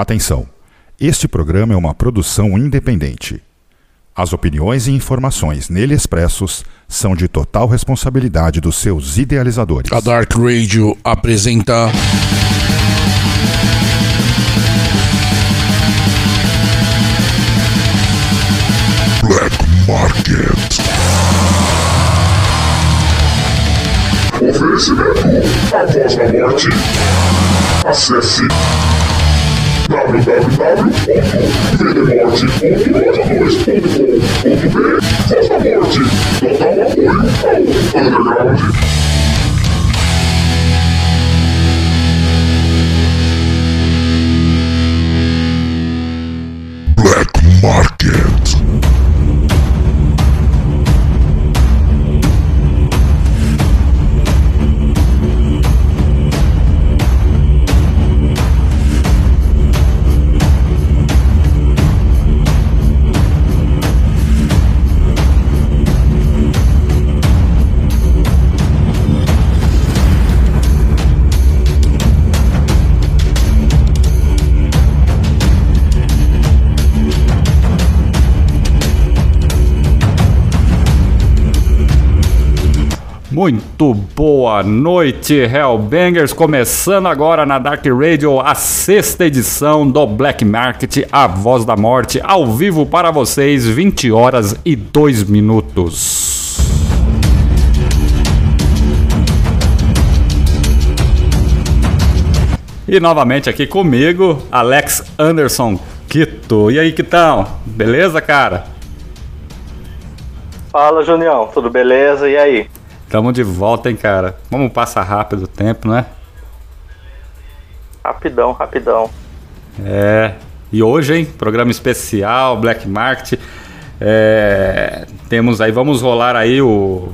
Atenção! Este programa é uma produção independente. As opiniões e informações nele expressos são de total responsabilidade dos seus idealizadores. A Dark Radio apresenta. Black Market. Oferecimento A Voz da Morte. Acesse www.vendemorte.2.com.br Voz da Morte. Total apoio ao Underground. Black Market. Muito boa noite, Hellbangers! Começando agora na Dark Radio a sexta edição do Black Market, a voz da morte, ao vivo para vocês, 20 horas e 2 minutos. E novamente aqui comigo, Alex Anderson Quito. E aí, Quitão? Beleza, cara? Fala, Junião, tudo beleza? E aí? Tamo de volta, hein, cara? Vamos passar rápido o tempo, né? Rapidão, rapidão. É. E hoje, hein? Programa especial, Black Market. É, temos aí, vamos rolar aí o,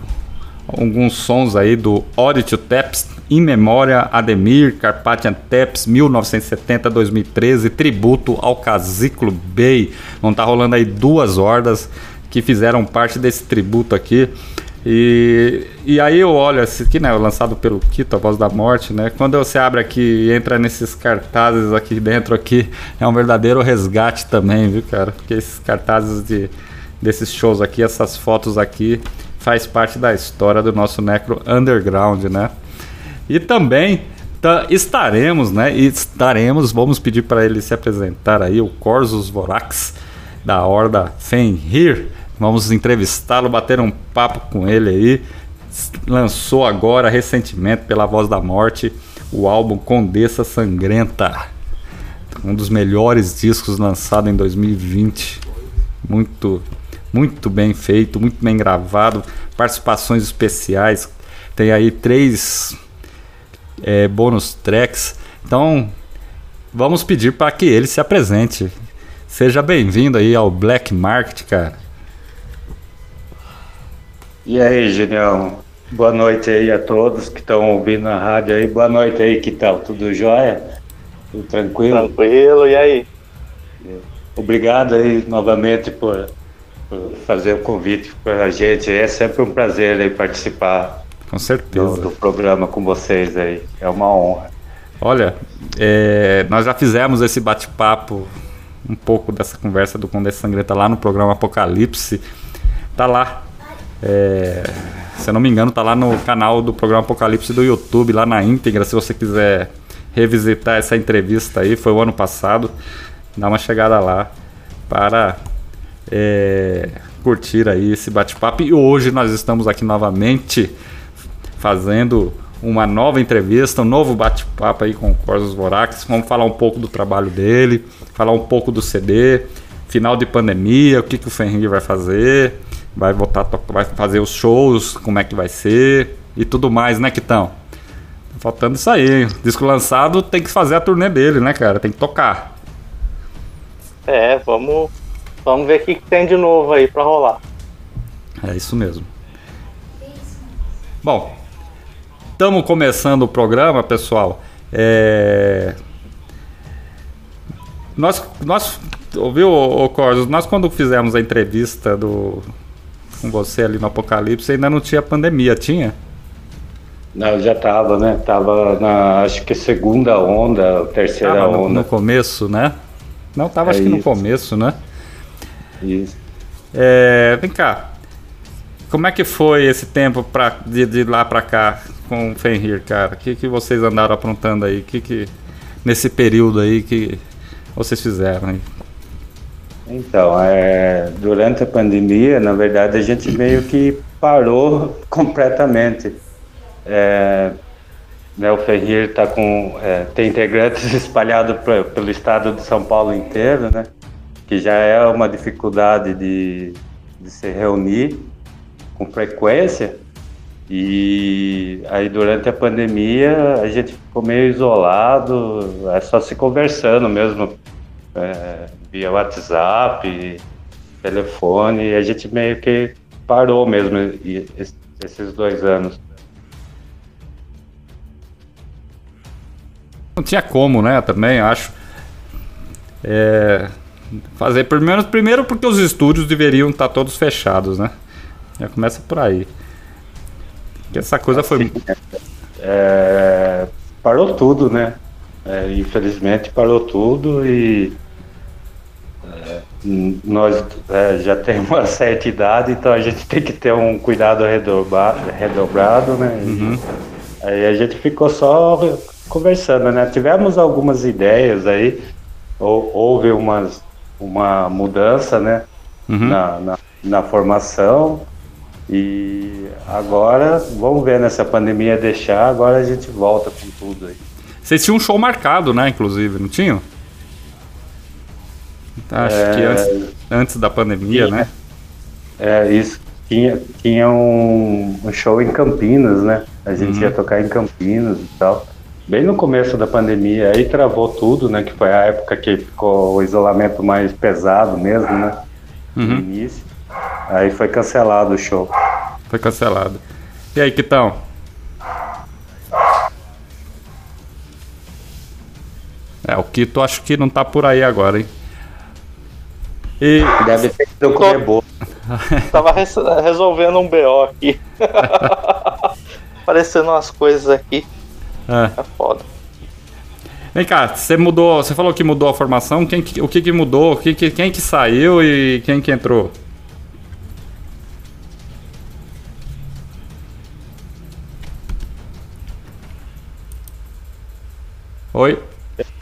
alguns sons aí do Audit Taps, In Memória, Ademir, Carpathian Taps, 1970-2013, tributo ao Casículo Bay. Vão estar rolando aí duas hordas que fizeram parte desse tributo aqui. E, e aí eu olho esse aqui, né? Lançado pelo Quito, a voz da morte, né? Quando você abre aqui e entra nesses cartazes aqui dentro aqui, é um verdadeiro resgate também, viu, cara? Porque esses cartazes de, desses shows aqui, essas fotos aqui, faz parte da história do nosso Necro Underground, né? E também estaremos, né? Estaremos, vamos pedir para ele se apresentar aí, o Corsus Vorax, da Horda Fenrir. Vamos entrevistá-lo, bater um papo com ele aí. Lançou agora, recentemente, pela Voz da Morte, o álbum Condessa Sangrenta. Um dos melhores discos lançado em 2020. Muito, muito bem feito, muito bem gravado. Participações especiais. Tem aí três é, bônus tracks. Então, vamos pedir para que ele se apresente. Seja bem-vindo aí ao Black Market, cara. E aí, Julião? Boa noite aí a todos que estão ouvindo a rádio aí. Boa noite aí, que tal? Tudo jóia? Tudo tranquilo? Tranquilo, e aí? Obrigado aí novamente por, por fazer o convite para a gente. É sempre um prazer aí participar Com certeza. do, do programa com vocês aí. É uma honra. Olha, é, nós já fizemos esse bate-papo, um pouco dessa conversa do Condessa Sangrenta lá no programa Apocalipse. Tá lá. É, se eu não me engano, tá lá no canal do programa Apocalipse do YouTube, lá na íntegra, se você quiser revisitar essa entrevista aí, foi o ano passado. Dá uma chegada lá para é, curtir aí esse bate-papo. E hoje nós estamos aqui novamente fazendo uma nova entrevista, um novo bate-papo aí com o Corsos Vorax. Vamos falar um pouco do trabalho dele, falar um pouco do CD, final de pandemia, o que, que o Fenrir vai fazer, vai voltar, vai fazer os shows, como é que vai ser e tudo mais, né, Quitão? Tá Faltando isso aí. Disco lançado tem que fazer a turnê dele, né, cara? Tem que tocar. É, vamos, vamos ver o que, que tem de novo aí pra rolar. É isso mesmo. Bom, estamos começando o programa, pessoal. É... Nós, nós, ouviu, Corsos? Nós quando fizemos a entrevista do com você ali no Apocalipse, ainda não tinha pandemia, tinha? Não, já tava, né? Tava na, acho que segunda onda, terceira Tava no, onda. no começo, né? Não, tava É acho que no isso. começo, né? Isso. É, vem cá. Como é que foi esse tempo pra, de, de lá pra cá com o Fenrir, cara? O que, que vocês andaram aprontando aí? Que que, nesse período aí que vocês fizeram aí? Então, é, durante a pandemia, na verdade, a gente meio que parou completamente. É, né, o Ferrir tá com, é, tem integrantes espalhados pelo estado de São Paulo inteiro, né? Que já é uma dificuldade de, de se reunir com frequência. E aí durante a pandemia a gente ficou meio isolado, é só se conversando mesmo, é, via WhatsApp, telefone, e a gente meio que parou mesmo es- esses dois anos. Não tinha como, né? Também, acho. É, fazer primeiro, primeiro porque os estúdios deveriam estar todos fechados, né? Já começa por aí. Porque essa coisa foi. É, parou tudo, né? É, infelizmente parou tudo e é, nós é, já temos uma certa idade, então a gente tem que ter um cuidado redobra- redobrado, né? E Aí a gente ficou só conversando, né? Tivemos algumas ideias aí, hou- houve umas, uma mudança, né? Na, na, na formação. E agora, vamos ver, né? Se a pandemia deixar, agora a gente volta com tudo aí. Vocês tinham um show marcado, né? Inclusive, não tinham? Acho que É. antes, antes da pandemia, né? É, isso. Tinha, tinha um, um show em Campinas, né? A gente ia tocar em Campinas e tal. Bem no começo da pandemia, aí travou tudo, né? Que foi a época que ficou o isolamento mais pesado mesmo, né? No início. Aí foi cancelado o show. Foi cancelado. E aí, Kitão? É, o Kito acho que não tá por aí agora, hein? E Deve ter ido comer bolo. Tava res- resolvendo um BO aqui. Aparecendo umas coisas aqui. é, É foda. vem cá, você mudou, você falou que mudou a formação, quem, que- o que que mudou, que que- quem que saiu e quem que entrou? Oi?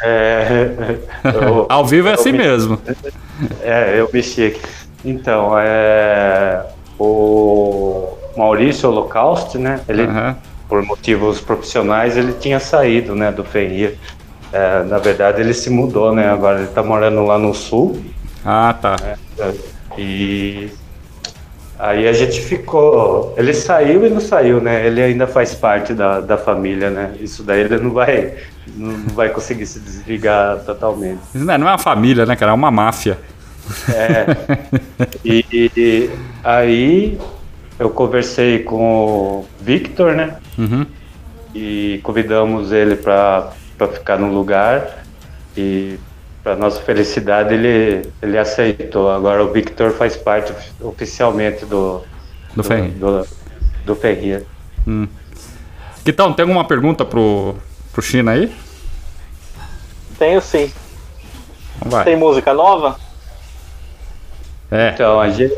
É, eu- Ao vivo é assim me- mesmo. É, eu mexi aqui. Então, é, o Maurício Holocausto, né? Ele, Aham. por motivos profissionais, ele tinha saído, né, do Ferrir. É, na verdade, ele se mudou, né? Agora ele tá morando lá no sul. Ah, tá. E aí a gente ficou. Ele saiu e não saiu, né? Ele ainda faz parte da, da família, né? Isso daí ele não vai, não vai conseguir se desligar totalmente. Não é não é uma família, né, cara? É uma máfia. E, e aí eu conversei com o Victor, né? Uhum. E convidamos ele para ficar no lugar. E para nossa felicidade ele, ele aceitou. Agora o Victor faz parte ofi- oficialmente do Do Ferrir. do, do Ferrir. Kitão, tem alguma pergunta pro, pro China aí? Tenho sim. Então vai. Tem música nova? É. Então, a gente,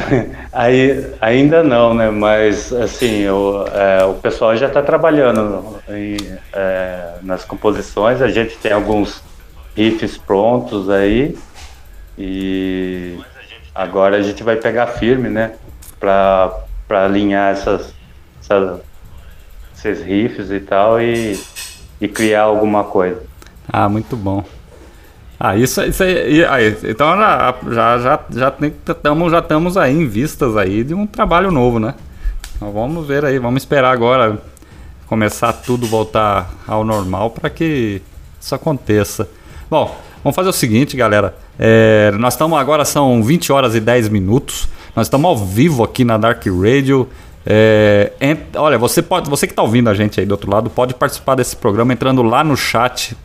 aí, ainda não, né? Mas, assim, o, é, o pessoal já está trabalhando em, é, nas composições. A gente tem alguns riffs prontos aí. E agora a gente vai pegar firme, né? Para alinhar essas, essa- esses riffs e tal e, e criar alguma coisa. Ah, muito bom. Ah, isso, isso aí, aí, Então já já já já tamo, já estamos aí em vistas aí de um trabalho novo, né? Então vamos ver aí, vamos esperar agora começar tudo voltar ao normal para que isso aconteça. Bom, vamos fazer o seguinte, galera. É, nós estamos agora são 20 horas e 10 minutos. Nós estamos ao vivo aqui na Dark Radio. É, ent- olha, você pode, você que está ouvindo a gente aí do outro lado, pode participar desse programa entrando lá no chat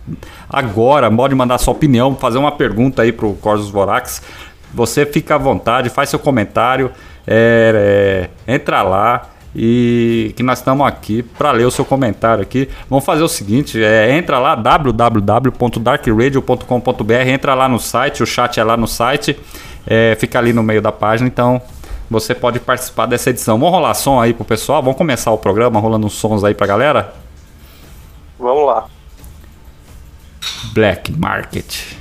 agora. Pode mandar sua opinião, fazer uma pergunta aí pro Corsos Vorax. Você fica à vontade, faz seu comentário, é, é, entra lá e que nós estamos aqui para ler o seu comentário aqui. Vamos fazer o seguinte, é, entra lá www.darkradio.com.br, entra lá no site, o chat é lá no site, é, fica ali no meio da página, então você pode participar dessa edição. Vamos rolar som aí pro pessoal, vamos começar o programa rolando uns sons aí pra galera? Vamos lá. Black Market.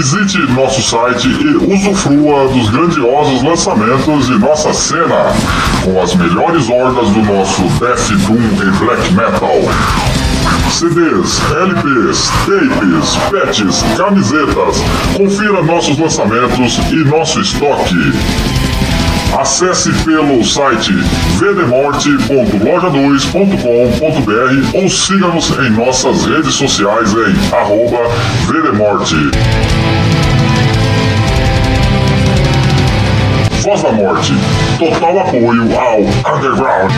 Visite nosso site e usufrua dos grandiosos lançamentos de nossa cena, com as melhores hordas do nosso Death Doom e Black Metal. CDs, LPs, tapes, patches, camisetas. Confira nossos lançamentos e nosso estoque. Acesse pelo site vdemorte.loja2.com.br ou siga-nos em nossas redes sociais em arroba vdemorte. Voz da Morte. Total apoio ao Underground.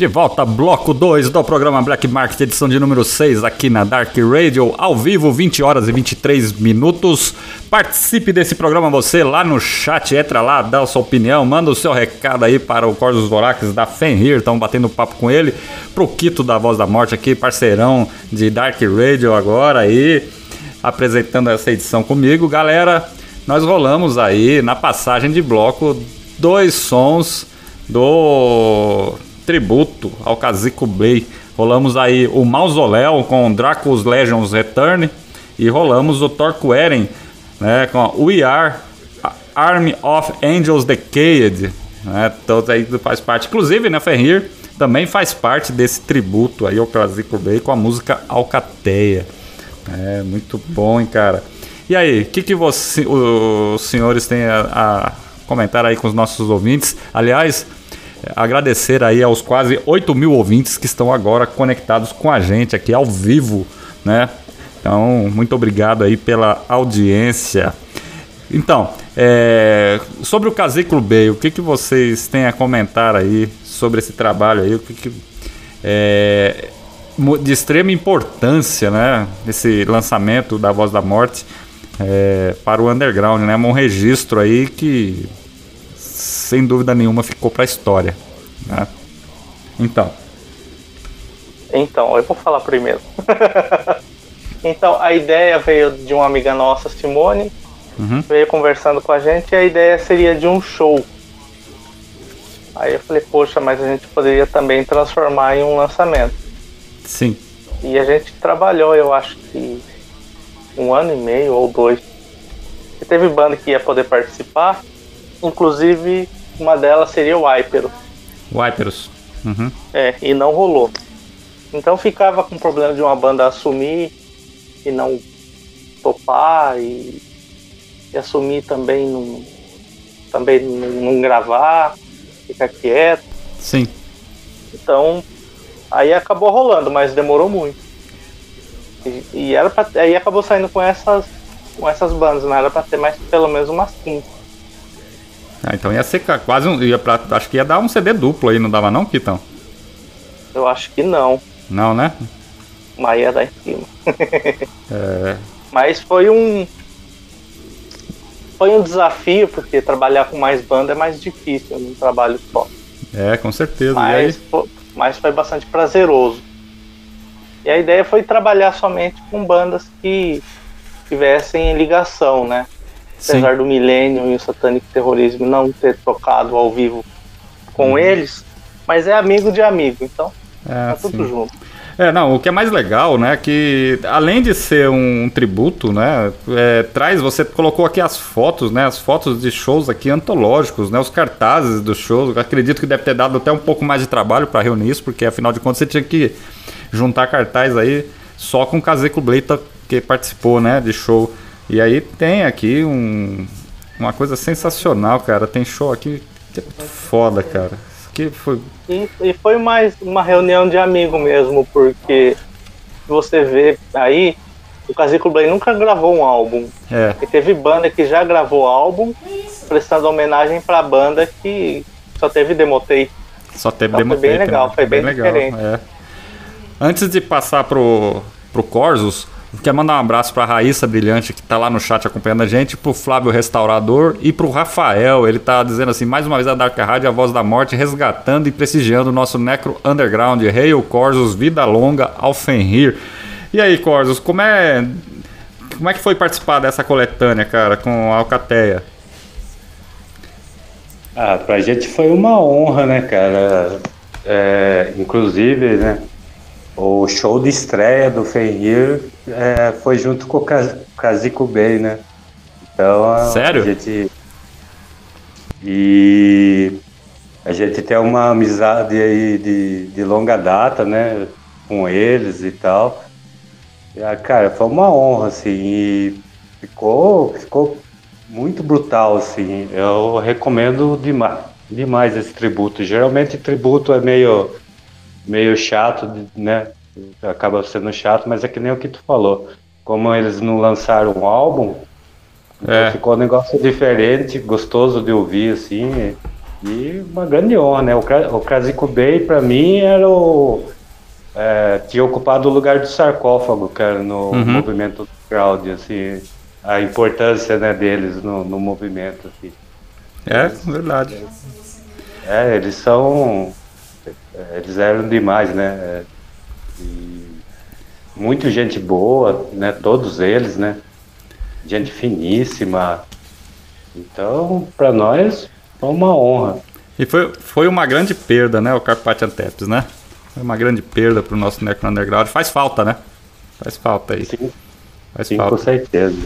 De volta, bloco 2 do programa Black Market, edição de número 6, aqui na Dark Radio, ao vivo, 20 horas e 23 minutos. Participe desse programa você lá no chat, entra lá, dá a sua opinião, manda o seu recado aí para o Cordos Vorax da Fenrir, estamos batendo papo com ele, pro Quito da Voz da Morte aqui, parceirão de Dark Radio agora aí, apresentando essa edição comigo. Galera, nós rolamos aí na passagem de bloco dois sons do tributo ao Kazico Blay. Rolamos aí o Mausoléu com Dracos Legends Return e rolamos o Torqueren né, com We Are Army of Angels Decayed. Né, todos aí faz parte. Inclusive, né, Ferrir também faz parte desse tributo aí ao Kazico Blay com a música Alcateia. É muito bom, hein, cara. E aí, o que, que você, os senhores têm a, a comentar aí com os nossos ouvintes? Aliás, agradecer aí aos quase 8 mil ouvintes que estão agora conectados com a gente aqui ao vivo, né? Então, muito obrigado aí pela audiência. Então, é, sobre o Casículo B, o que, que vocês têm a comentar aí sobre esse trabalho aí? O que, que é, de extrema importância, né? Esse lançamento da Voz da Morte é, para o underground, né? Um registro aí que sem dúvida nenhuma ficou para a história. Né? Então. Então, eu vou falar primeiro. então, a ideia veio de uma amiga nossa, Simone, Uhum. veio conversando com a gente e a ideia seria de um show. Aí eu falei, poxa, mas a gente poderia também transformar em um lançamento. Sim. E a gente trabalhou, eu acho que um ano e meio ou dois. E teve banda que ia poder participar, inclusive uma delas seria o Hypero. Wiperos. Uhum. É, e não rolou. Então ficava com o problema de uma banda assumir e não topar e, e assumir também não, também não, não gravar, ficar quieto. Sim. Então aí acabou rolando, mas demorou muito. E, e era pra, aí acabou saindo com essas com essas bandas, não era pra ter mais pelo menos umas 15. Ah, então ia ser quase um. Ia pra, acho que ia dar um CD duplo aí, não dava não, Kitão? Eu acho que não, Não, né? mas ia dar em cima. É, Mas foi um. Foi um desafio, porque trabalhar com mais banda é mais difícil num trabalho só. é com certeza. Mas, E aí? fo- mas foi bastante prazeroso. E a ideia foi trabalhar somente com bandas que tivessem ligação, né? Sim. Apesar do Millennium e o Satanic Terrorismo não ter tocado ao vivo com Uhum. eles, mas é amigo de amigo, então É, tá tudo sim. junto. É, não, o que é mais legal, né, que além de ser um tributo, né, é, traz, você colocou aqui as fotos, né, as fotos de shows aqui antológicos, né, os cartazes dos shows, acredito que deve ter dado até um pouco mais de trabalho para reunir isso, porque afinal de contas você tinha que juntar cartaz aí só com o Caseco Bleita que participou, né, de show. E aí tem aqui um, uma coisa sensacional, cara, tem show aqui que é foda, cara. Isso aqui foi E, e foi mais uma reunião de amigo mesmo, porque você vê aí, o Casico Blay nunca gravou um álbum. É. E teve banda que já gravou álbum, prestando homenagem pra banda que só teve demotape. Só teve Então foi demo bem tape, legal, né? foi bem diferente. é. Antes de passar pro, pro Corsos, quero mandar um abraço pra Raíssa Brilhante, que tá lá no chat acompanhando a gente, pro Flávio Restaurador e pro Rafael. Ele tá dizendo assim, mais uma vez a Dark Rádio, a voz da morte, resgatando e prestigiando o nosso Necro Underground. Hail Corsos, vida longa ao Fenrir. E aí, Corsos, como é... Como é que foi participar dessa coletânea, cara, com a Alcateia? Ah, pra gente foi uma honra, né, cara? É, inclusive, né? O show de estreia do Fenrir é, foi junto com o Kazico Bay, né? Então a- Sério? a gente. E a gente tem uma amizade aí de, de longa data, né? Com eles e tal. E, ah, cara, foi uma honra, assim, e ficou, ficou muito brutal, assim. Eu recomendo demais, demais esse tributo. Geralmente tributo é meio, meio chato, né? Acaba sendo chato, mas é que nem o que tu falou. Como eles não lançaram um álbum, então É. ficou um negócio diferente, gostoso de ouvir, assim. E uma grande honra, né? O, Kra- o Krasiko Bay, pra mim, era o. é, tinha ocupado o lugar do sarcófago, cara, no Uhum. movimento crowd, assim. A importância né, deles no, no movimento, assim. É, verdade. É, eles são. Eles eram demais, né? É, E muito gente boa, né? Todos eles, né? Gente finíssima. Então, para nós, foi uma honra. E foi, foi uma grande perda, né, o Carpathian Tapes, né? Foi uma grande perda pro nosso Necro Underground. Faz falta, né? Faz falta aí. Sim, Faz sim com falta. certeza.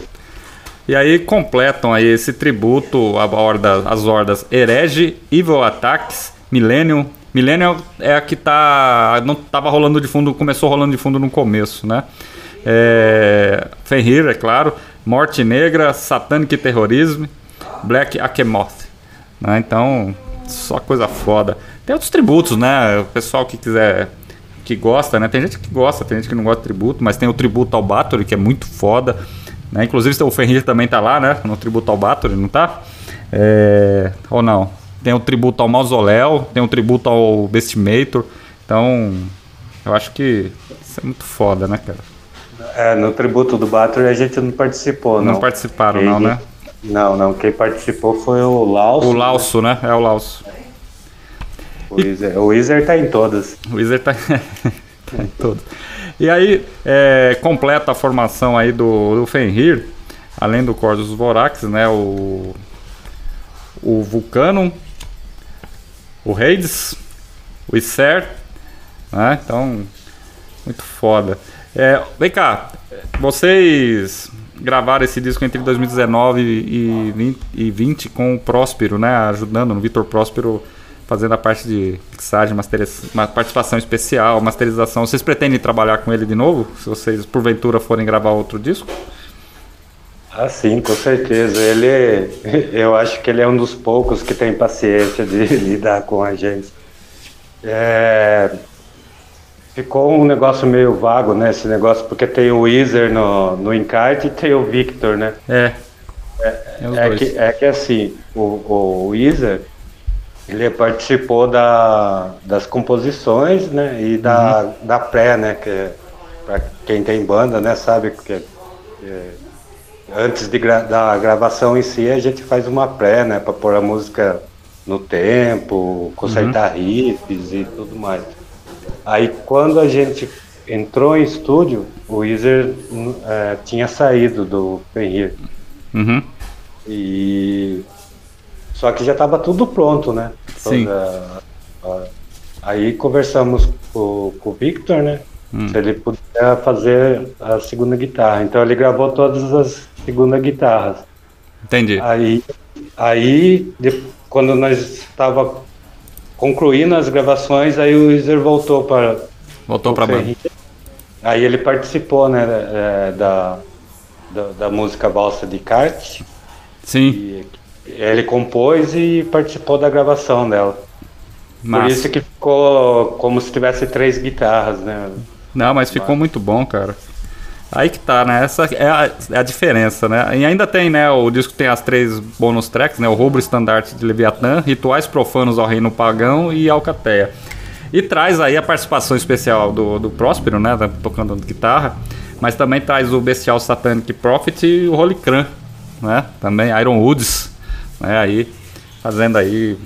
E aí completam aí esse tributo à horda, às hordas Herege, Evil Attacks, Millennium. Millennium é a que tá. Não tava rolando de fundo, começou rolando de fundo no começo, né? É, Fenrir, é claro. Morte Negra, Satanic Terrorism, Black Akemoth. Né? Então, só coisa foda. Tem outros tributos, né? O pessoal que quiser. Que gosta, né? Tem gente que gosta, tem gente que não gosta de tributo, mas tem o tributo ao Bathory, que é muito foda. Né? Inclusive o Fenrir também tá lá, né? No tributo ao Bathory, não tá? É... Ou não? Tem o tributo ao Mausoléu, tem o tributo ao Bestimator. Então, eu acho que isso é muito foda, né, cara? É, no tributo do Bathory a gente não participou, não. Não participaram, Quem- não, né? Não, não. Quem participou foi o Lauso. O Lauso, né? É o Lauso. O Weezer tá em todas. O Wizard tá em todos. E aí, é, completa a formação aí do, do Fenrir, além do Corvus Vorax, né? O, o Vulcanum, o Hades, o Isser, né? Então, muito foda. É, vem cá, vocês gravaram esse disco entre 2019 e 20, e 20 com o Próspero, né? Ajudando no Vitor Próspero fazendo a parte de mixagem, uma participação especial, masterização. Vocês pretendem trabalhar com ele de novo? Se vocês porventura forem gravar outro disco? Ah, sim, com certeza. Ele, eu acho que ele é um dos poucos que tem paciência de lidar com a gente. É, ficou um negócio meio vago, né? Esse negócio, porque tem o Weezer no, no encarte e tem o Victor, né? É. É, É dois. que, é que assim, o, o Weezer, ele participou da, das composições, né? E da, da pré, né? Que para quem tem banda, né? Sabe que é, antes de gra- da gravação em si, a gente faz uma pré, né? Para pôr a música no tempo, consertar riffs e tudo mais. Aí quando a gente entrou em estúdio, o Weezer hum, é, tinha saído do Fenrir. Uhum. E só que já estava tudo pronto, né? Sim. Toda- Aí conversamos com, com o Victor, né? Hum. Se ele puder fazer a segunda guitarra. Então ele gravou todas as segunda guitarras. Entendi. Aí, aí de- quando nós estava concluindo as gravações, aí o Weezer voltou para Voltou o pra banda. Aí ele participou, né? é, da, da, da música Valsa de Kart. Sim. Ele compôs e participou da gravação dela. Por Massa. isso que ficou como se tivesse três guitarras, né? Não, mas ficou muito bom, cara. Aí que tá, né? Essa é a, é a, diferença, né? E ainda tem, né? O disco tem as três bônus tracks, né? O Rubro Estandarte de Leviatã, Rituais Profanos ao Reino Pagão e Alcateia. E traz aí a participação especial do, do Próspero, né? Tá tocando guitarra. Mas também traz o Bestial Satanic Prophet e o Holy Cran, né? Também Iron Woods, né? Aí fazendo aí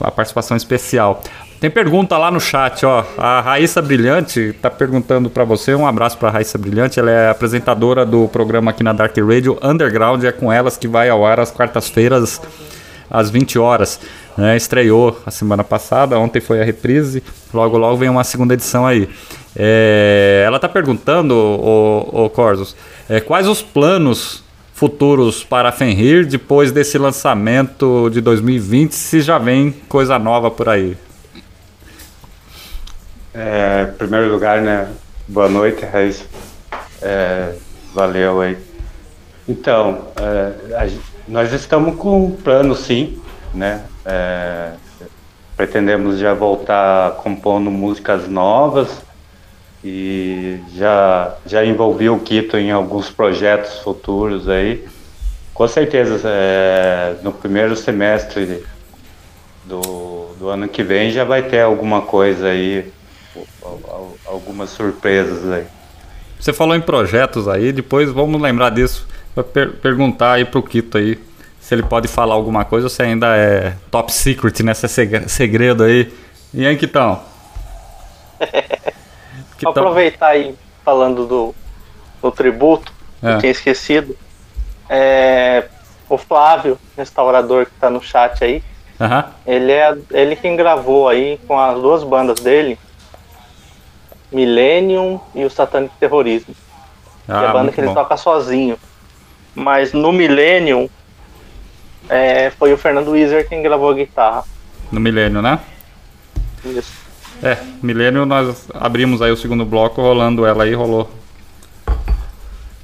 a participação especial. Tem pergunta lá no chat, ó. A Raíssa Brilhante tá perguntando para você. Um abraço para Raíssa Brilhante. Ela é apresentadora do programa aqui na Dark Radio Underground. É com elas que vai ao ar às quartas-feiras às 20 horas. Né? Estreou a semana passada, ontem foi a reprise. Logo, logo vem uma segunda edição aí. É, ela tá perguntando, o, o Corsos, é, quais os planos futuros para a Fenrir depois desse lançamento de 2020, se já vem coisa nova por aí. É, em primeiro lugar, né? Boa noite, Raiz. É, valeu aí. Então, é, nós estamos com um plano, sim, né? É, pretendemos já voltar compondo músicas novas e já, já envolvi o Quito em alguns projetos futuros aí. Com certeza, é, no primeiro semestre do, do ano que vem já vai ter alguma coisa aí algumas surpresas aí. Você falou em projetos aí, depois vamos lembrar disso. Vou per perguntar aí pro Quito aí se ele pode falar alguma coisa ou se ainda é top secret, né? Se é segredo aí. E aí, Quitão? Vou aproveitar aí, falando do, do tributo, é. eu tinha esquecido. É, o Flávio, restaurador que tá no chat aí, uhum. ele é ele quem gravou aí com as duas bandas dele, Millennium e o Satanic Terrorismo. Ah, é a banda que ele bom. toca sozinho. Mas no Millennium é, foi o Fernando Weiser quem gravou a guitarra. No Millennium, né? Isso. É, Millennium nós abrimos aí o segundo bloco rolando ela aí, rolou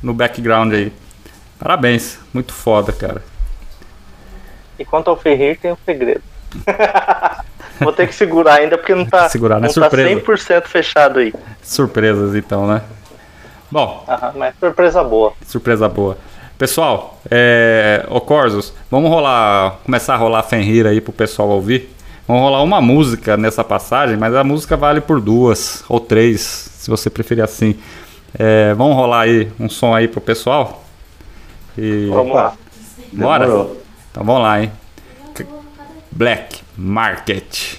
no background aí. Parabéns, muito foda, cara. E quanto ao Ferrir, tem um segredo. Vou ter que segurar ainda porque não tá, segurar, né? não tá 100% fechado aí. Surpresas então, né? Bom. Aham, mas surpresa boa. Surpresa boa. Pessoal, é, o Corsos, vamos rolar, começar a rolar Fenrir aí pro pessoal ouvir. Vamos rolar uma música nessa passagem, mas a música vale por duas ou três, se você preferir assim. É, vamos rolar aí um som aí pro pessoal? E... Vamos lá. Bora? Demorou. Então vamos lá, hein? Black Market.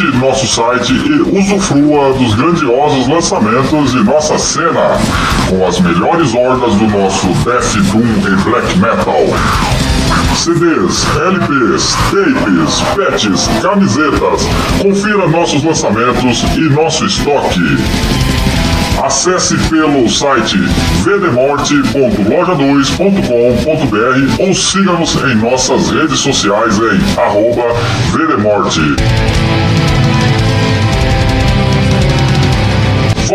Visite nosso site e usufrua dos grandiosos lançamentos de nossa cena, com as melhores hordas do nosso Death Doom e Black Metal. CDs, LPs, tapes, patches, camisetas. Confira nossos lançamentos e nosso estoque. Acesse pelo site vdemorte.loja2.com.br ou siga-nos em nossas redes sociais em arroba vdemorte.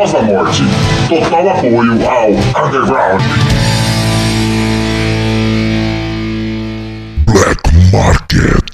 Voz da Morte. Total apoio ao Underground. Black Market.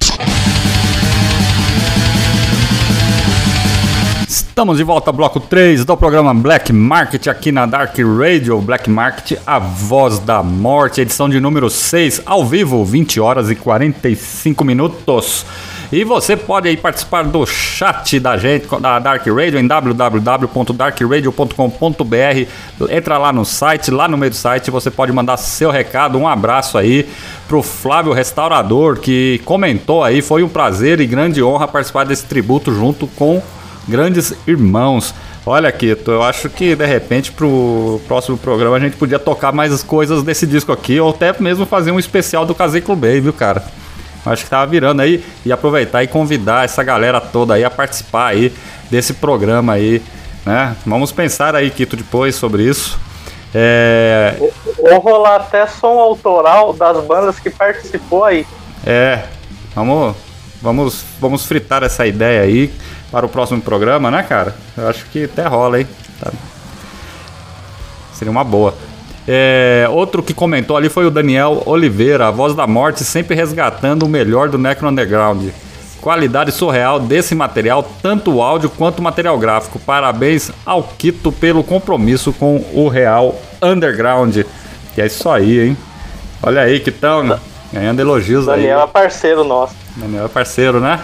Estamos de volta, bloco 3 do programa Black Market aqui na Dark Radio. Black Market, a voz da morte, edição de número 6, ao vivo, 20 horas e 45 minutos. E você pode aí participar do chat da gente, da Dark Radio, em www.darkradio.com.br. Entra lá no site, lá no meio do site, você pode mandar seu recado. Um abraço aí pro Flávio Restaurador, que comentou aí. Foi um prazer e grande honra participar desse tributo junto com grandes irmãos. Olha, Kito, eu acho que de repente pro próximo programa a gente podia tocar mais as coisas desse disco aqui, ou até mesmo fazer um especial do Casei Clube, viu, cara? Acho que tava virando aí e aproveitar e convidar essa galera toda aí a participar aí desse programa aí, né? Vamos pensar aí, Kito, depois sobre isso. É, Ou rolar até som autoral das bandas que participou aí. é, vamos, vamos, vamos fritar essa ideia aí para o próximo programa, né, cara? Eu acho que até rola, hein? Tá. Seria uma boa. É, outro que comentou ali foi o Daniel Oliveira, a voz da morte, sempre resgatando o melhor do Necro Underground. Qualidade surreal desse material, tanto o áudio quanto o material gráfico. Parabéns ao Quito pelo compromisso com o Real Underground. E é isso aí, hein? Olha aí, Quitão, ganhando elogios aí. Daniel é parceiro nosso. Daniel é parceiro, né?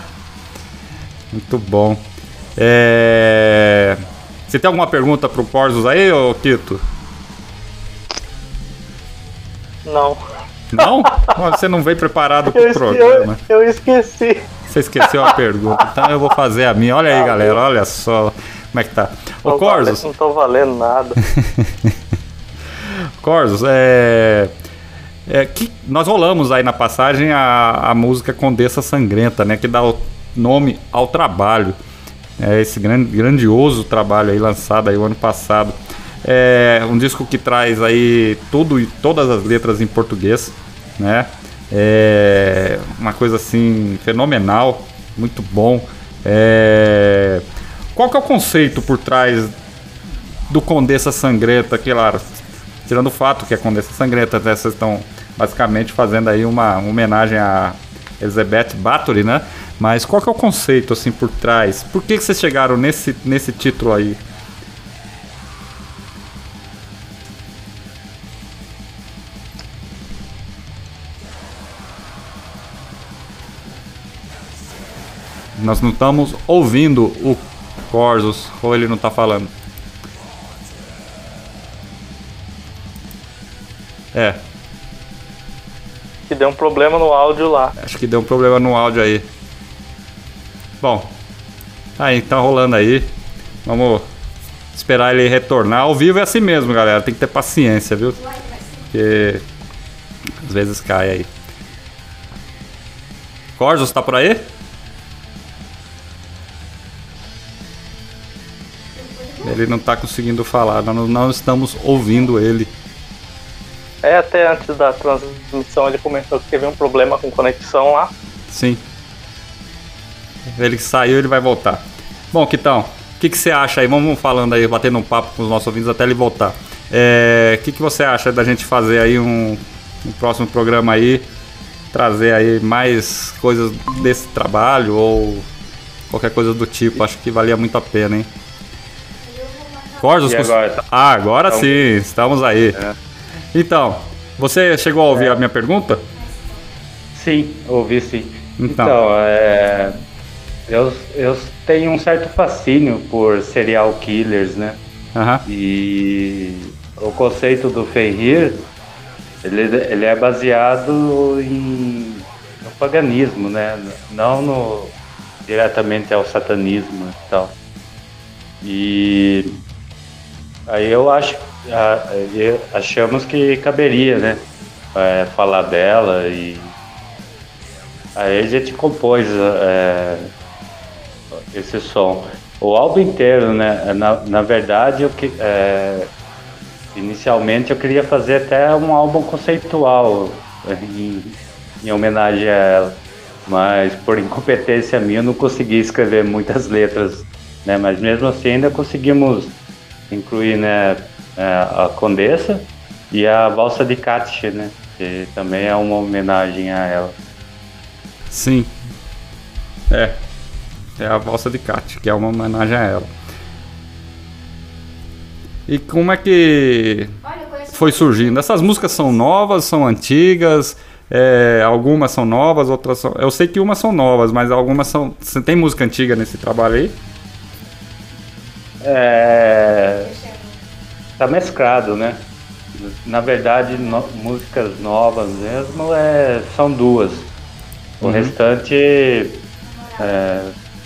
Muito bom. É... Você tem alguma pergunta pro Corsos aí, ô Quito? Não. Não? Você não veio preparado pro Eu, programa. eu, eu esqueci. Você esqueceu a pergunta. Então eu vou fazer a minha. Olha aí, galera. Olha só como é que tá. Ô, valendo- Não tô valendo nada. Corsos, é... é que nós rolamos aí na passagem a, a música Condessa Sangrenta, né? Que dá o nome ao trabalho. É esse grande, grandioso trabalho aí lançado aí o ano passado. É um disco que traz aí tudo e todas as letras em português, né? É uma coisa assim fenomenal, muito bom. É... Qual que é o conceito por trás do Condessa Sangrenta, claro, tirando o fato que a Condessa Sangrenta, né, vocês estão basicamente fazendo aí uma homenagem a Elizabeth Bathory, né? Mas qual que é o conceito assim por trás? Por que, que vocês chegaram nesse, nesse título aí? Nós não estamos ouvindo o Corsos, ou ele não está falando. É, Que deu um problema no áudio lá. acho que deu um problema no áudio aí. Bom, aí tá rolando aí. Vamos esperar ele retornar. Ao vivo é assim mesmo, galera. Tem que ter paciência, viu? Porque às vezes cai aí. Corsos, tá por aí? Ele não tá conseguindo falar, nós não- estamos ouvindo ele. É, até antes da transmissão ele comentou que teve um problema com conexão lá. Sim. Ele saiu, ele vai voltar. Bom, Kitão, o que, que você acha aí? Vamos falando aí, batendo um papo com os nossos ouvintes até ele voltar. É, O que, que você acha da gente fazer aí um, um próximo programa aí? Trazer aí mais coisas desse trabalho ou qualquer coisa do tipo. Acho que valia muito a pena, hein? E cons- agora, Ah, agora Então- sim, estamos aí. É. Então, você chegou a ouvir a minha pergunta? Sim, ouvi sim. Então. Então, é, eu, eu tenho um certo fascínio por serial killers, né? Aham. E o conceito do Fenrir, ele, ele é baseado em, no paganismo, né? Não no, diretamente ao satanismo e tal. E aí eu acho, achamos que caberia, né? É, falar dela e aí a gente compôs é, esse som. O álbum inteiro, né? Na, na verdade, é, inicialmente eu queria fazer até um álbum conceitual em, em homenagem a ela. Mas por incompetência minha eu não consegui escrever muitas letras, né? Mas mesmo assim ainda conseguimos incluir, né? A Condessa e a Valsa de Katche, né? Que também é uma homenagem a ela. Sim. É. É a valsa de Kat, que é uma homenagem a ela. E como é que foi surgindo? Essas músicas são novas, são antigas? É, algumas são novas, outras são. Eu sei que umas são novas, mas algumas são. Você tem música antiga nesse trabalho aí? É, tá mesclado, né? Na verdade, no- músicas novas mesmo é, são duas. O restante é,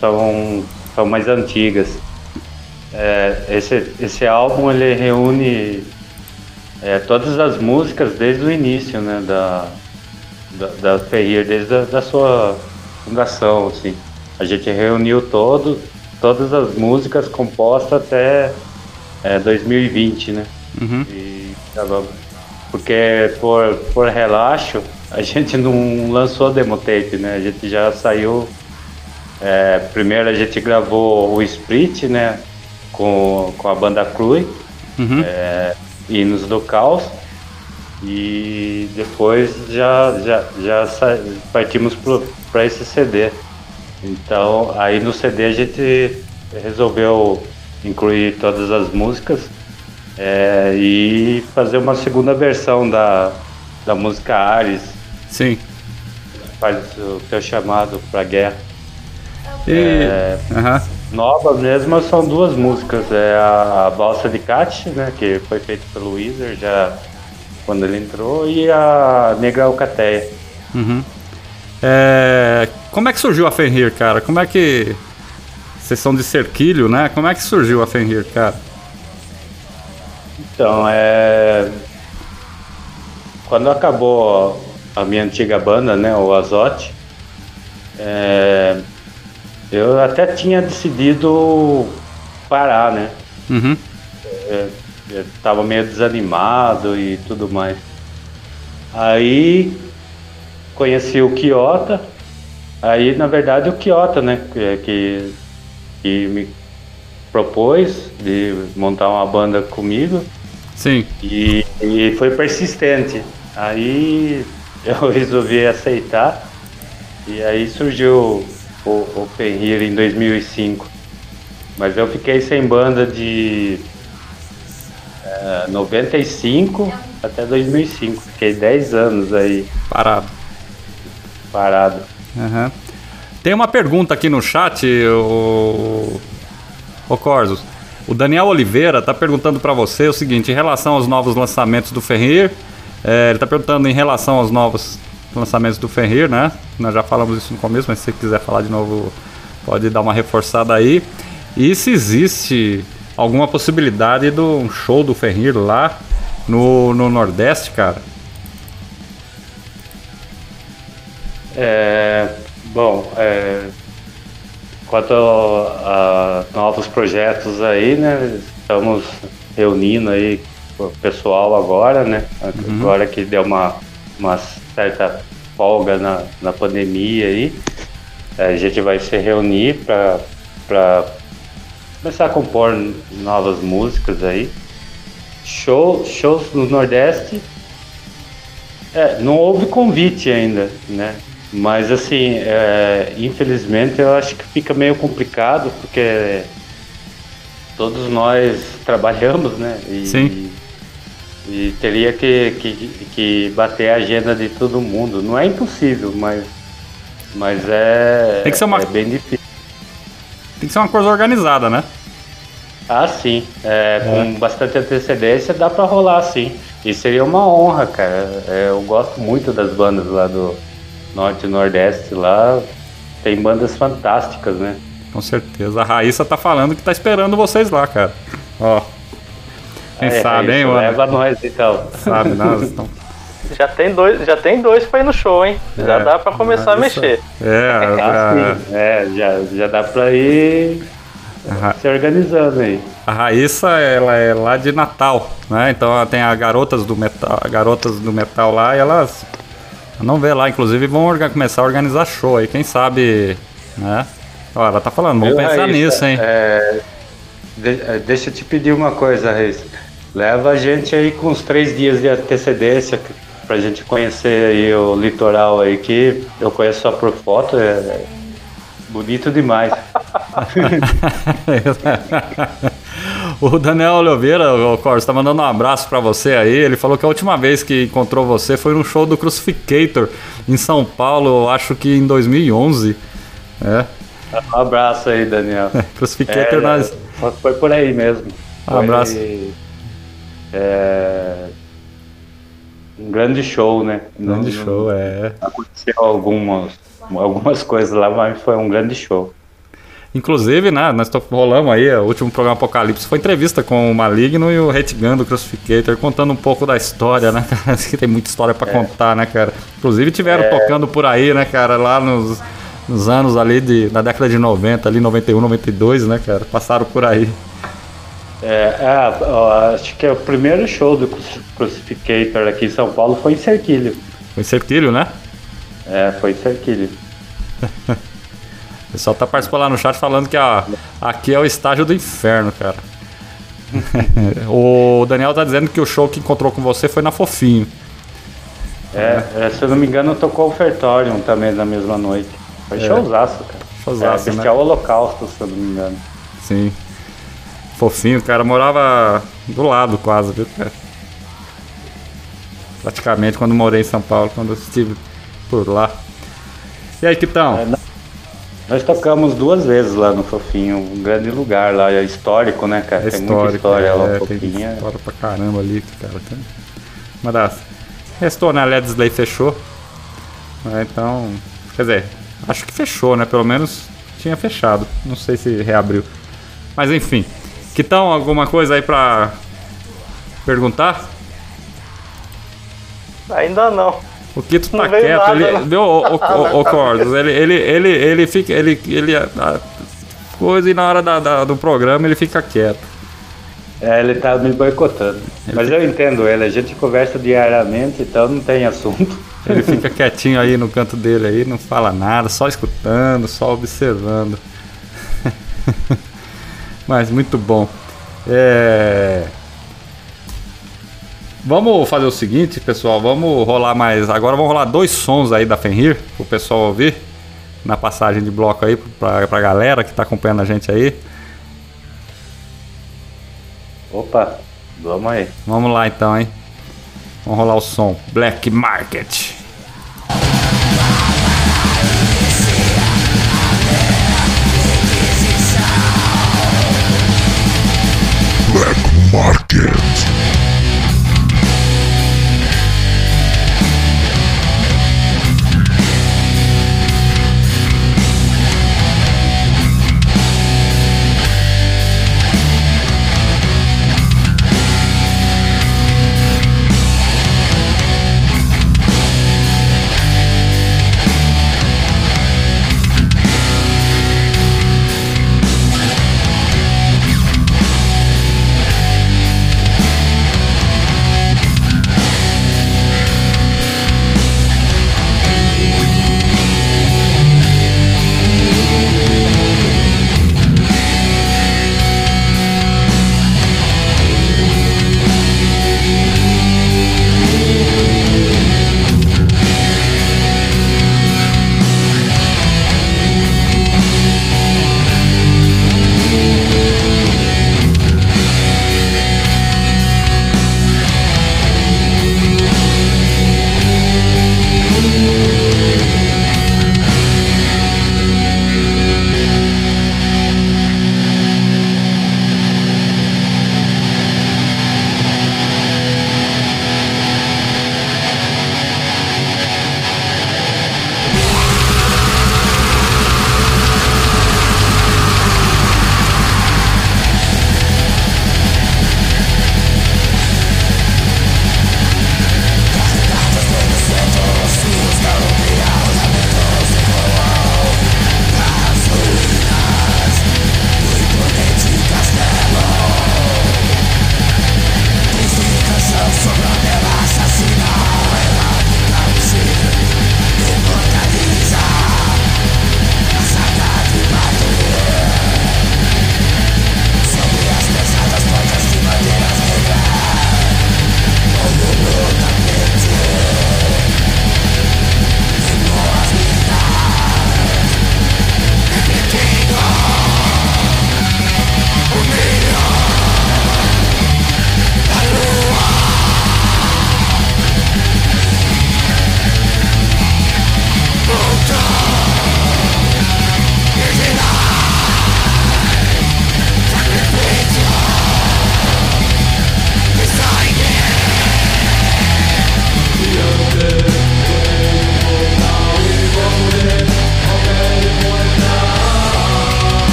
são, são mais antigas. É, esse, esse álbum ele reúne é, todas as músicas desde o início, né? Da, da, da Ferrir, desde a da sua fundação, assim. A gente reuniu todo, todas as músicas compostas até é, 2020, né? Uhum. E gravamos. Porque por, por relaxo, a gente não lançou demo tape, né? A gente já saiu. é, primeiro a gente gravou o Split, né? Com, com a banda Crui, Uhum. é, Hinos do Caos. E depois já, já, já partimos para esse CD. Então, aí no CD a gente resolveu incluir todas as músicas é, e fazer uma segunda versão da, da música Ares, Sim. faz o teu chamado pra guerra. E. É. Novas mesmo são duas músicas, é a, a Balsa de Cat, né, que foi feita pelo Weezer já quando ele entrou, e a Negra Alcateia. Uhum. É, como é que surgiu a Fenrir, cara? Como é que. Vocês são de Cerquilho, né? Como é que surgiu a Fenrir, cara? Então, é. Quando acabou a minha antiga banda, né, o Azote, é, eu até tinha decidido parar, né? Uhum. É, eu tava meio desanimado e tudo mais. Aí conheci o Kiota, aí na verdade o Kiota, né, que, que, que me propôs de montar uma banda comigo. Sim. E, e foi persistente. Aí eu resolvi aceitar. E aí surgiu o, o em 2005. Mas eu fiquei sem banda de eh, 95 até 2005. Fiquei 10 anos aí Parado. parado. Aham. Tem uma pergunta aqui no chat, o. Ô Corzos. O Daniel Oliveira tá perguntando para você o seguinte, em relação aos novos lançamentos do Ferrir, é, ele tá perguntando em relação aos novos lançamentos do Ferrir, né? Nós já falamos isso no começo, mas se você quiser falar de novo, pode dar uma reforçada aí. E se existe alguma possibilidade de um show do Ferrir lá no, no Nordeste, cara? É, bom, é, quanto a, a novos projetos aí, né? Estamos reunindo aí o pessoal agora, né? Agora que deu uma, uma certa folga na, na pandemia aí, a gente vai se reunir para começar a compor novas músicas aí. Show, shows no Nordeste é, não houve convite ainda, né? Mas assim, é, infelizmente eu acho que fica meio complicado porque todos nós trabalhamos, né? E, Sim. E teria que, que, que bater a agenda de todo mundo. Não é impossível, mas, mas é, Tem que ser uma- é bem difícil. Tem que ser uma coisa organizada, né? Ah, sim. É, Com bastante antecedência dá pra rolar, sim. E seria uma honra, cara. É, eu gosto muito das bandas lá do Norte e Nordeste lá. Tem bandas fantásticas, né? Com certeza. A Raíssa tá falando que tá esperando vocês lá, cara. Ó. Quem É, sabe, hein, mano? Leva nós então. Sabe, nós então. Já tem dois, já tem dois pra ir no show, hein? Já É. dá pra começar a mexer. É, Ah. É, já, já dá pra ir a, se organizando aí. a Raíssa, ela é lá de Natal, né? Então ela tem a Garotas do Metal, Garotas do Metal lá e elas não vê lá, inclusive vão começar a organizar show aí, quem sabe, né? Ó, ela tá falando, vamos Viu, pensar Raíssa? nisso, hein? É, de- é, deixa eu te pedir uma coisa, Reis. Leva a gente aí com uns três dias de antecedência pra gente conhecer aí o litoral aí, que eu conheço só por foto, é, é bonito demais. o Daniel Oliveira, o Cors, tá mandando um abraço pra você aí. Ele falou que a última vez que encontrou você foi no show do Crucificator em São Paulo, acho que em 2011. É, Um abraço aí, Daniel. Crucificator É, nós. Foi por aí mesmo. Um Foi, abraço. é, um grande show, né? Grande Não- show, é. Aconteceu algumas, algumas coisas lá, mas foi um grande show. Inclusive, né, nós rolamos aí, o último programa Apocalipse foi entrevista com o Maligno e o Gun do Crucificator, contando um pouco da história, né, cara? que tem muita história pra contar, né, cara? Inclusive tiveram tocando por aí, né, cara, lá nos, nos anos ali de, na década de 90, ali 91, 92, né, cara? Passaram por aí. É, ó, acho que é o primeiro show do Cruci- Crucificator aqui em São Paulo foi em Cerquilho. Foi em Serquilho, né? É, foi em Cerquilho. O pessoal tá participando lá no chat falando que ó, aqui é o estágio do inferno, cara. o Daniel tá dizendo que o show que encontrou com você foi na Fofinho. É, é, se eu não me engano, tocou o Ofertorium também na mesma noite. Foi showzaço, cara. Showzaço, é, né? Bestial Holocausto, se eu não me engano. Sim. Fofinho, o cara morava do lado quase, viu, cara? Praticamente quando morei em São Paulo, quando eu estive por lá. E aí, Kitão? É, Nós tocamos duas vezes lá no Fofinho, um grande lugar lá, é histórico, né, cara? É tem histórico, muita história lá, é, o tem Fofinho. é- história pra caramba ali, cara. Tem... Uma das... Restou, né? A Led Slay fechou. É, então, quer dizer, acho que fechou, né? Pelo menos tinha fechado. Não sei se reabriu. Mas enfim. Kitão, alguma coisa aí pra perguntar? Ainda não. O Kito tá quieto, nada, ele, não. o, o, o, o Cordos, ele, ele, ele, ele fica, ele, ele, a, coisa e na hora da, da- do programa ele fica quieto. É, ele tá me boicotando. Mas eu entendo ele, a gente conversa diariamente, então não tem assunto. Ele fica quietinho aí no canto dele aí, não fala nada, só escutando, só observando. Mas muito bom. É... Vamos fazer o seguinte, pessoal, vamos rolar mais. Agora vamos rolar dois sons aí da Fenrir, pro pessoal ouvir. Na passagem de bloco aí, pra, pra galera que tá acompanhando a gente aí. Opa, vamos aí. Vamos lá então, hein? Vamos rolar o som. Black Market.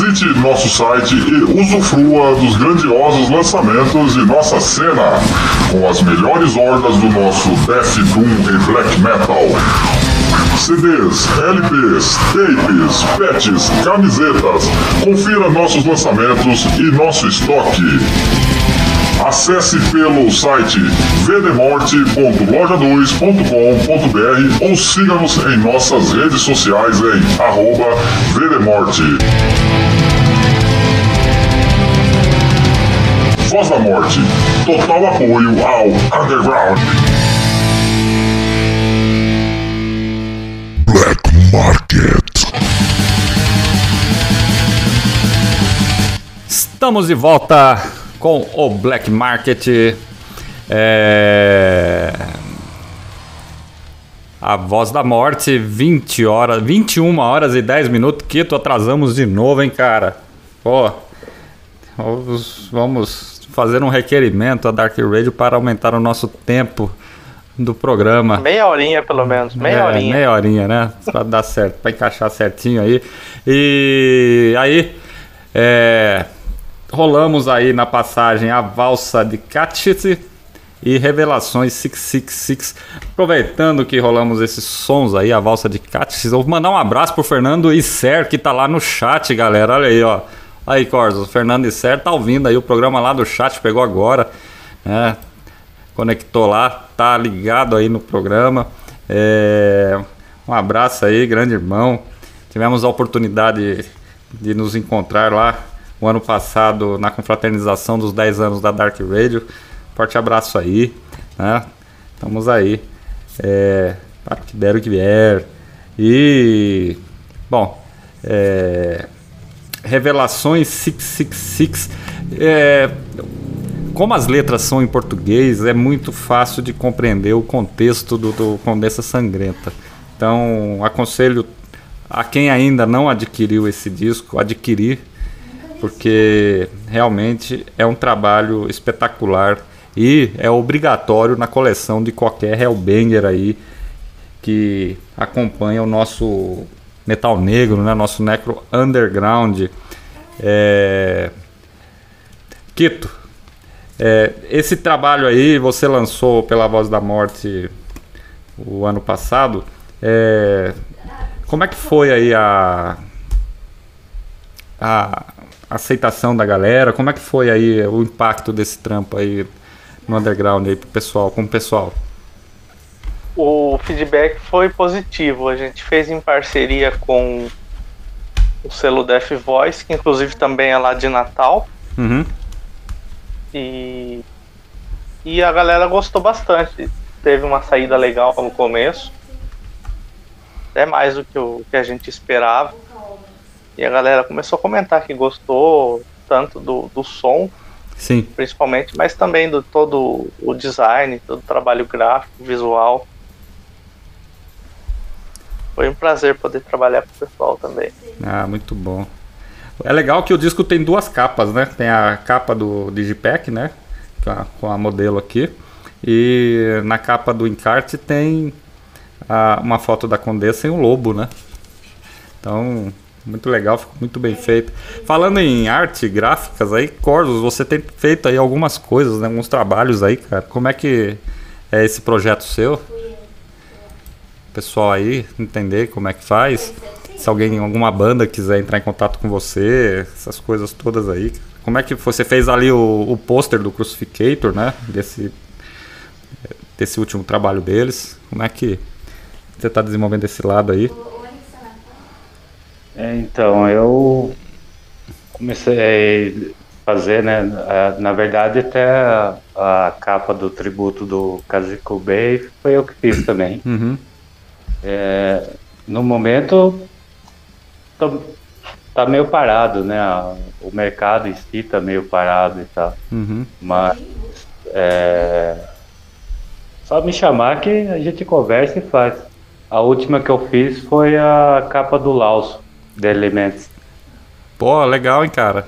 Visite nosso site e usufrua dos grandiosos lançamentos de nossa cena, com as melhores hordas do nosso Death Doom e Black Metal. CDs, LPs, tapes, patches, camisetas. Confira nossos lançamentos e nosso estoque. Acesse pelo site vdemorte.loja2.com.br ou siga-nos em nossas redes sociais em arroba vdemorte. Voz da Morte. Total apoio ao Underground. Black Market. Estamos de volta com o Black Market. É... A Voz da Morte, 20 horas, 21 horas e 10 minutos. Quito, atrasamos de novo, hein, cara? Pô, vamos, vamos fazer um requerimento a Dark Radio para aumentar o nosso tempo do programa. Meia horinha, pelo menos. Meia É, horinha. Meia horinha, né? Pra dar certo, pra encaixar certinho aí. E aí, é, rolamos aí na passagem a valsa de Catchit e Revelações 666. Aproveitando que rolamos esses sons aí, a valsa de Catchit, eu vou mandar um abraço pro Fernando Isser, que tá lá no chat, galera. Olha aí, ó. Aí, Corsos, o Fernando Isser tá ouvindo aí o programa lá do chat, pegou agora, né? conectou lá, tá ligado aí no programa. É, um abraço aí, grande irmão. Tivemos a oportunidade de nos encontrar lá o ano passado na confraternização dos 10 anos da Dark Radio. Forte abraço aí, né? Estamos aí. É, para que der o que vier. E, bom, é, Revelações 666. É, como as letras são em português, é muito fácil de compreender o contexto do, do Condessa Sangrenta. Então, aconselho a quem ainda não adquiriu esse disco, adquirir, porque realmente é um trabalho espetacular e é obrigatório na coleção de qualquer Hellbanger aí que acompanha o nosso metal negro, né? Nosso necro underground. É... Quito, é, esse trabalho aí você lançou pela Voz da Morte o ano passado. É, como é que foi aí a, a aceitação da galera? Como é que foi aí o impacto desse trampo aí no underground aí pro pessoal, com o pessoal? O feedback foi positivo. A gente fez em parceria com o selo Voice, que inclusive também é lá de Natal. Uhum. E, e a galera gostou bastante. Teve uma saída legal no começo. Até mais do que, o, que a gente esperava. E a galera começou a comentar que gostou tanto do, do som, Sim. principalmente, mas também do todo o design, todo o trabalho gráfico, visual. Foi um prazer poder trabalhar com o pessoal também. Ah, muito bom. É legal que o disco tem duas capas, né? Tem a capa do Digipack, né? Com a, com a modelo aqui. E na capa do encarte tem a, uma foto da Condessa e um lobo, né? Então, muito legal, ficou muito bem feito. Falando em arte, gráficas aí, Corsos, você tem feito aí algumas coisas, né? Alguns trabalhos aí, cara. Como é que é esse projeto seu? Pessoal aí, entender como é que faz. Se alguém, alguma banda quiser entrar em contato com você, essas coisas todas aí. Como é que você fez ali o, o pôster do Crucificator, né? Desse, desse último trabalho deles. Como é que você está desenvolvendo esse lado aí? É, então, eu comecei a fazer, né? Na verdade, até a, a capa do tributo do Kazuko Bay foi eu que fiz também. Uhum. É, no momento, tô- tá meio parado, né? O mercado em si tá meio parado e tal. Uhum. Mas é, só me chamar que a gente conversa e faz. A última que eu fiz foi a capa do Laos, The Elements. Pô, legal, hein, cara?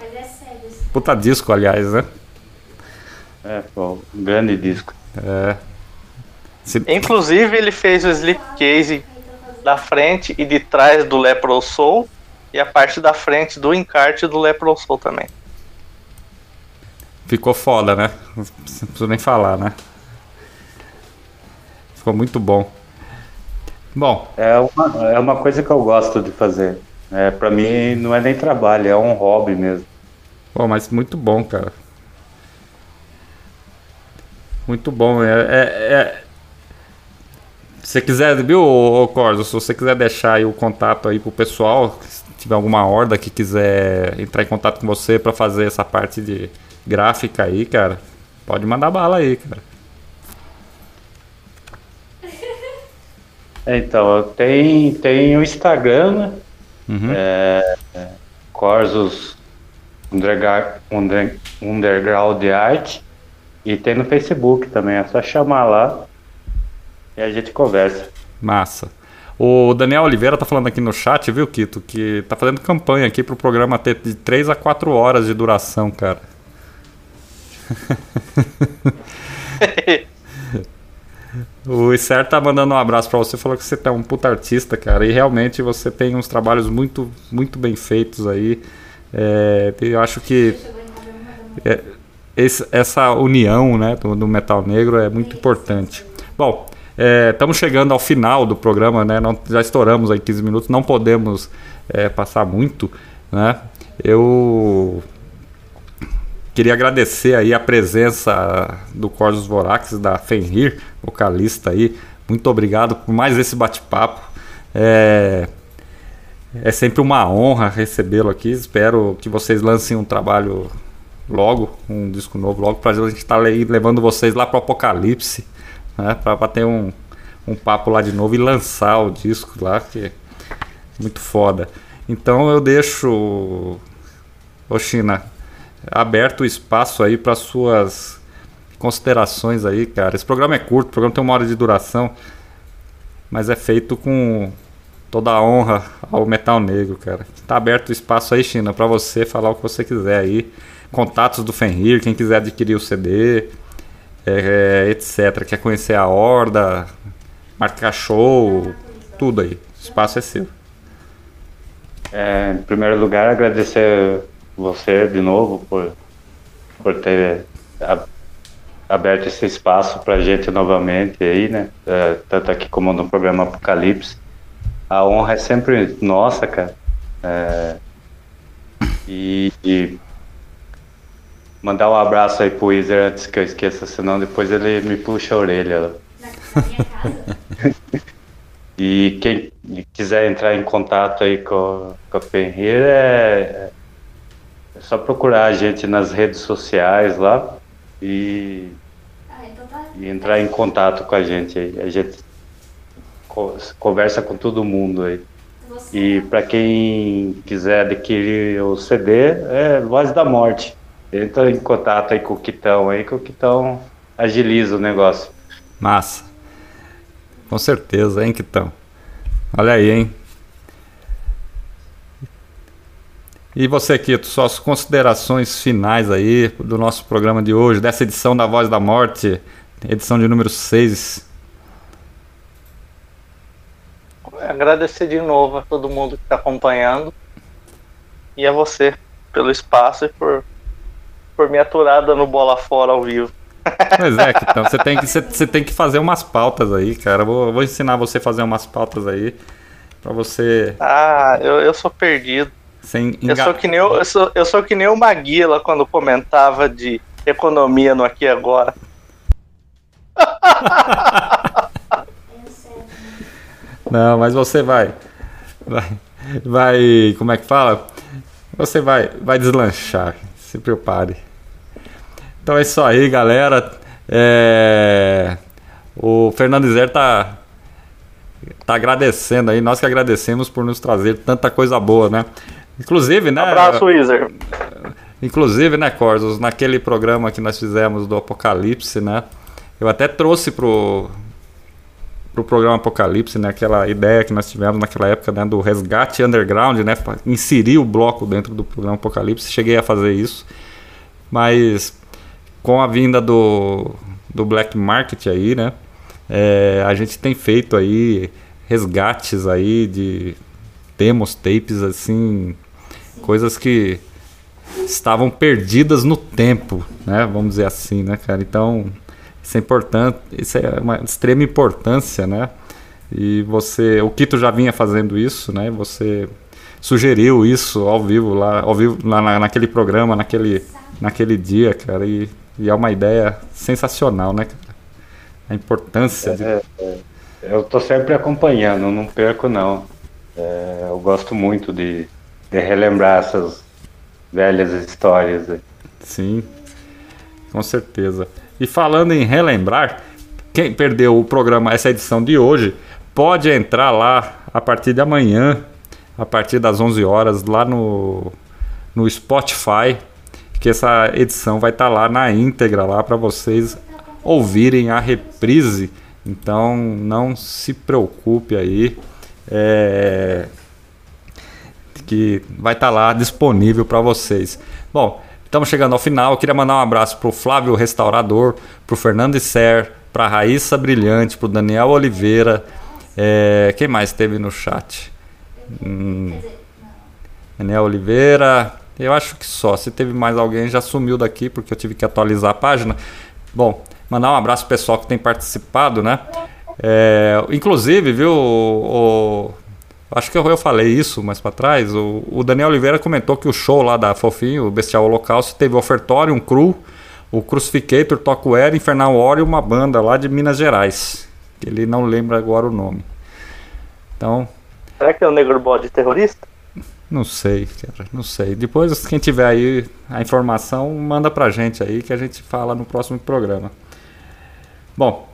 Puta disco, aliás, né? É, pô, um grande disco. É. Se- Inclusive, ele fez o slipcase da frente e de trás do Lepro Soul e a parte da frente do encarte do Lepro Soul também. Ficou foda, né? Não preciso nem falar, né? Ficou muito bom. Bom, É uma, é uma coisa que eu gosto de fazer. É, pra mim não é nem trabalho, é um hobby mesmo. Pô, mas muito bom, cara. Muito bom. É, é, é- Se você quiser, viu, Corso, se você quiser deixar aí o contato aí pro pessoal, se tiver alguma horda que quiser entrar em contato com você pra fazer essa parte de gráfica aí, cara, pode mandar bala aí, cara. É, Então, tem, tem o Instagram, né? Uhum. É, Under- Underground Art. E tem no Facebook também, é só chamar lá e a gente conversa. Massa. O Daniel Oliveira tá falando aqui no chat, viu, Kito, que tá fazendo campanha aqui pro programa ter de 3 a 4 horas de duração, cara. O Isser tá mandando um abraço pra você, falou que você tá um puta artista, cara, e realmente você tem uns trabalhos muito, muito bem feitos aí. É, eu acho que é, esse- essa união né, do, do metal negro é muito importante. Bom, estamos chegando ao final do programa, né? não- já estouramos aí 15 minutos, não podemos é, passar muito. Né? Eu queria agradecer aí a presença do Corsos Vorax, da Fenrir, vocalista aí. Muito obrigado por mais esse bate-papo. É, é sempre uma honra recebê-lo aqui. Espero que vocês lancem um trabalho logo, um disco novo logo, para a gente estar tá levando vocês lá para o Apocalipse, né, para bater um, um papo lá de novo e lançar o disco lá, que é muito foda. Então eu deixo, Oxina, aberto o espaço aí para suas considerações aí, cara. Esse programa é curto, o programa tem uma hora de duração, mas é feito com toda a honra ao Metal Negro, cara. Tá aberto o espaço aí, China, para você falar o que você quiser aí. Contatos do Fenrir, quem quiser adquirir o CD, é, é, etc. Quer conhecer a Horda, marcar show, tudo aí. O espaço é seu. É, em primeiro lugar, agradecer você de novo por, por ter aberto esse espaço para a gente novamente aí, né? É, tanto aqui como no programa Apocalipse a honra é sempre nossa, cara. É, e, e, mandar um abraço aí pro Weezer antes que eu esqueça, senão depois ele me puxa a orelha. e quem quiser entrar em contato aí com, com a Fenrir é, é só procurar a gente nas redes sociais lá e, ah, então tá. e entrar em contato com a gente aí. A gente conversa com todo mundo aí. Você. E para quem quiser adquirir o CD, é Voz da Morte. Entra em contato aí com o Quitão aí, que o Quitão agiliza o negócio. Massa. Com certeza, hein, Quitão? Olha aí, hein? E você, Quito, suas considerações finais aí do nosso programa de hoje, dessa edição da Voz da Morte, edição de número 6. agradecer de novo a todo mundo que está acompanhando e a você pelo espaço e por, por me aturada no Bola Fora ao vivo. Pois é, então você tem que, você, você, tem que fazer umas pautas aí, cara. Vou, vou ensinar você a fazer umas pautas aí para você. Ah, eu, eu sou perdido. Sem eu, sou que nem eu, eu, sou, eu sou que nem o Maguila quando comentava de economia no Aqui Agora. Não, mas você vai. Vai. Vai. Como é que fala? Você vai, vai deslanchar. Se prepare. Então é isso aí, galera. É... O Fernando Zer tá, tá agradecendo aí. Nós que agradecemos por nos trazer tanta coisa boa, né? Inclusive, né? Abraço, Izer. Inclusive, né, Corsos, naquele programa que nós fizemos do Apocalipse, né? Eu até trouxe pro, pro programa Apocalipse, né? Aquela ideia que nós tivemos naquela época né, do resgate underground, né? Inserir o bloco dentro do programa Apocalipse. Cheguei a fazer isso, mas com a vinda do, do black market aí, né? É, a gente tem feito aí resgates aí de demos, tapes, assim, coisas que estavam perdidas no tempo, né? Vamos dizer assim, né, cara? Então isso é importante, isso é uma extrema importância, né? E você, o Kito já vinha fazendo isso, né? Você sugeriu isso ao vivo lá, ao vivo lá na, naquele programa, naquele, naquele dia, cara. E, e, é uma ideia sensacional, né? A importância. De... É, é, eu tô sempre acompanhando, não perco não. É, eu gosto muito de, de relembrar essas velhas histórias. Sim, com certeza. E falando em relembrar, quem perdeu o programa, essa edição de hoje, pode entrar lá a partir de amanhã, a partir das 11 horas, lá no, no Spotify, que essa edição vai estar tá lá na íntegra, lá para vocês ouvirem a reprise. Então não se preocupe aí. É, que vai estar tá lá disponível para vocês. Bom, Estamos chegando ao final. Eu queria mandar um abraço para o Flávio Restaurador, para o Fernando Isser, para a Raíssa Brilhante, para o Daniel Oliveira. É, quem mais teve no chat? Hum, Daniel Oliveira. Eu acho que só. Se teve mais alguém, já sumiu daqui porque eu tive que atualizar a página. Bom, mandar um abraço pessoal que tem participado, né? É, inclusive, viu, o, o, acho que eu, falei isso mais para trás. O, o, Daniel Oliveira comentou que o show lá da Fofinho, o Bestial Holocausto, teve ofertório, um cru, o Crucificator, Toco Air, Infernal War e uma banda lá de Minas Gerais. Ele não lembra agora o nome. Então. Será que é o Negro Bode terrorista? Não sei, cara, não sei. Depois, quem tiver aí a informação, manda pra gente aí que a gente fala no próximo programa. Bom,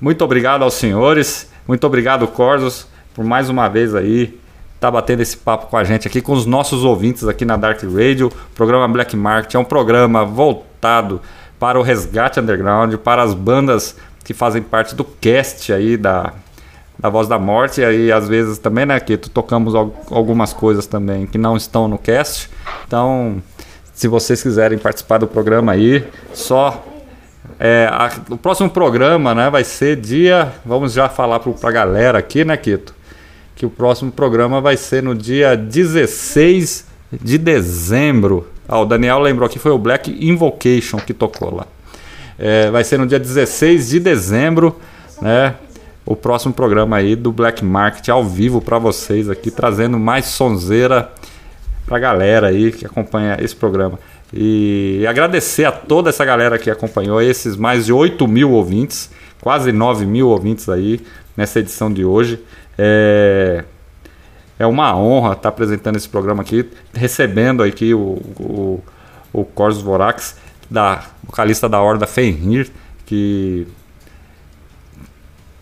muito obrigado aos senhores, muito obrigado, Corsos, por mais uma vez aí tá batendo esse papo com a gente aqui, com os nossos ouvintes aqui na Dark Radio. O programa Black Market é um programa voltado para o resgate underground, para as bandas que fazem parte do cast aí da da Voz da Morte, e aí às vezes também, né, que tocamos algumas coisas também que não estão no cast. Então, se vocês quiserem participar do programa aí, só é, a, o próximo programa, né, vai ser dia, vamos já falar para a galera aqui, né, Quito, que o próximo programa vai ser no dia 16 de dezembro. Ah, o Daniel lembrou que foi o Black Invocation que tocou lá. É, vai ser no dia 16 de dezembro, né? o próximo programa aí do Black Market ao vivo para vocês aqui, trazendo mais sonzeira pra galera aí que acompanha esse programa. E agradecer a toda essa galera que acompanhou, esses mais de 8 mil ouvintes, quase 9 mil ouvintes aí nessa edição de hoje. É, é uma honra estar apresentando esse programa aqui, recebendo aqui o, o, o Corsos Vorax, da vocalista da Horda Fenrir, que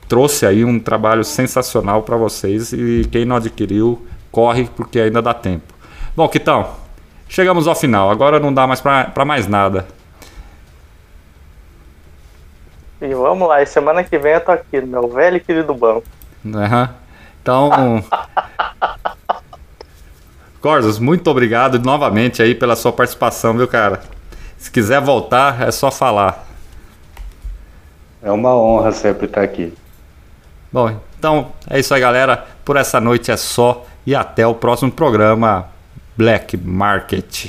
trouxe aí um trabalho sensacional para vocês e quem não adquiriu, corre porque ainda dá tempo. Bom, Quitão, chegamos ao final. Agora não dá mais para mais nada. E vamos lá, e semana que vem eu tô aqui meu velho e querido banco. Uhum. Então. Corzos, muito obrigado novamente aí pela sua participação, viu, cara? Se quiser voltar, é só falar. É uma honra sempre estar aqui. Bom, então é isso aí, galera. Por essa noite é só e até o próximo programa Black Market.